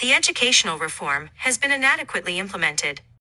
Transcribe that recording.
The educational reform has been inadequately implemented.